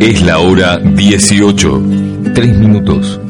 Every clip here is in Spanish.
Es la hora 18. Tres minutos.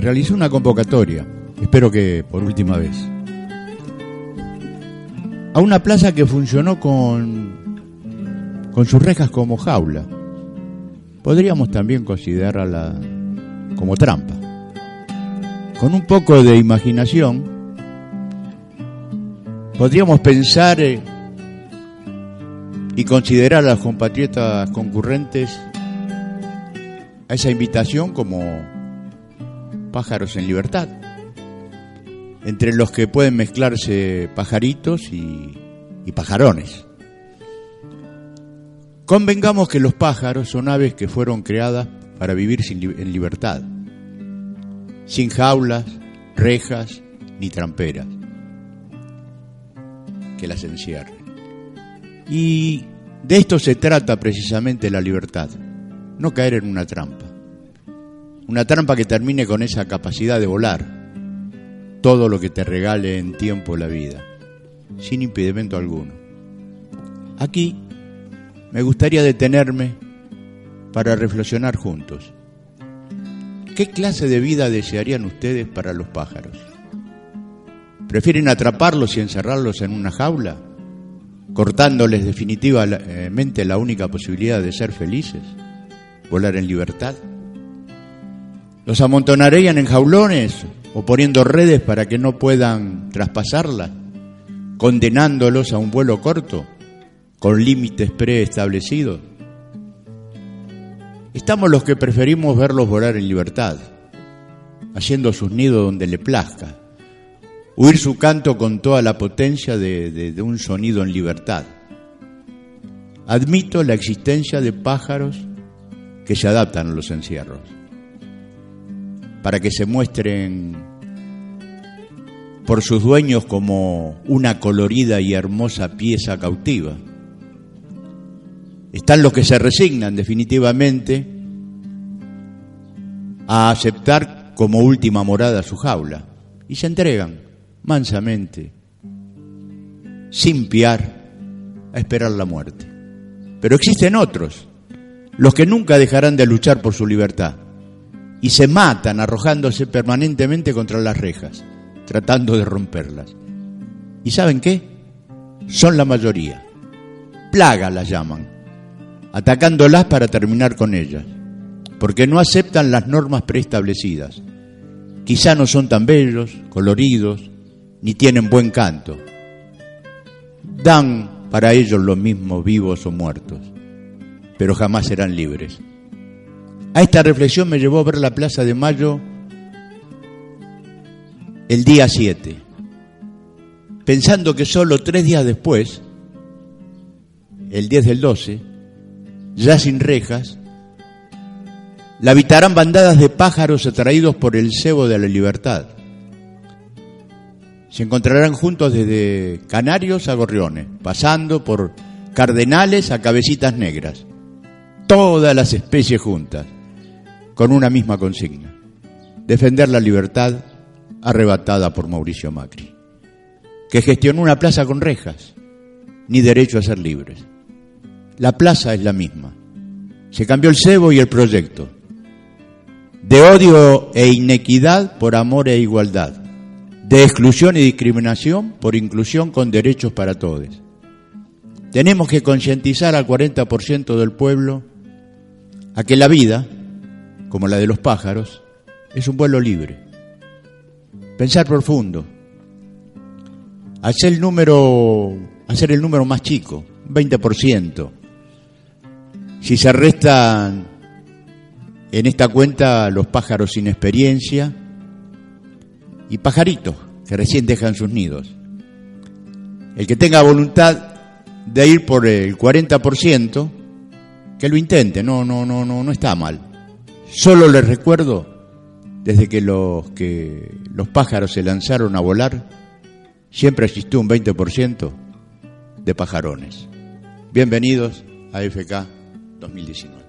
Realizó una convocatoria, espero que por última vez, a una plaza que funcionó con, con sus rejas como jaula. Podríamos también considerarla como trampa. Con un poco de imaginación, podríamos pensar eh, y considerar a los compatriotas concurrentes a esa invitación como pájaros en libertad, entre los que pueden mezclarse pajaritos y, y pajarones. Convengamos que los pájaros son aves que fueron creadas para vivir en libertad, sin jaulas, rejas ni tramperas que las encierren. Y de esto se trata precisamente la libertad, no caer en una trampa. Una trampa que termine con esa capacidad de volar todo lo que te regale en tiempo la vida, sin impedimento alguno. Aquí me gustaría detenerme para reflexionar juntos. ¿Qué clase de vida desearían ustedes para los pájaros? ¿Prefieren atraparlos y encerrarlos en una jaula, cortándoles definitivamente la única posibilidad de ser felices? ¿Volar en libertad? ¿Los amontonarían en jaulones o poniendo redes para que no puedan traspasarlas, condenándolos a un vuelo corto, con límites preestablecidos? Estamos los que preferimos verlos volar en libertad, haciendo sus nidos donde le plazca, huir su canto con toda la potencia de, de- de un sonido en libertad. Admito la existencia de pájaros que se adaptan a los encierros para que se muestren por sus dueños como una colorida y hermosa pieza cautiva. Están los que se resignan definitivamente a aceptar como última morada su jaula y se entregan mansamente, sin piar, a esperar la muerte. Pero existen otros, los que nunca dejarán de luchar por su libertad y se matan arrojándose permanentemente contra las rejas, tratando de romperlas. ¿Y saben qué? Son la mayoría. Plaga las llaman, atacándolas para terminar con ellas, porque no aceptan las normas preestablecidas. Quizá no son tan bellos, coloridos, ni tienen buen canto. Dan para ellos lo mismo vivos o muertos, pero jamás serán libres. A esta reflexión me llevó a ver la Plaza de Mayo el día 7, pensando que solo tres días después, el 10 del 12, ya sin rejas, la habitarán bandadas de pájaros atraídos por el cebo de la libertad. Se encontrarán juntos desde canarios a gorriones, pasando por cardenales a cabecitas negras, todas las especies juntas con una misma consigna, defender la libertad arrebatada por Mauricio Macri, que gestionó una plaza con rejas, ni derecho a ser libres. La plaza es la misma. Se cambió el cebo y el proyecto. De odio e inequidad por amor e igualdad. De exclusión y discriminación por inclusión con derechos para todos. Tenemos que concientizar al 40% del pueblo a que la vida, como la de los pájaros, es un vuelo libre. Pensar profundo. Hacer el número, hacer el número más chico, 20%. Si se restan en esta cuenta los pájaros sin experiencia y pajaritos que recién dejan sus nidos. El que tenga voluntad de ir por el 40%, que lo intente, no, no, no, no, no está mal. Solo les recuerdo, desde que los, que los pájaros se lanzaron a volar, siempre existió un 20% de pajarones. Bienvenidos a FK 2019.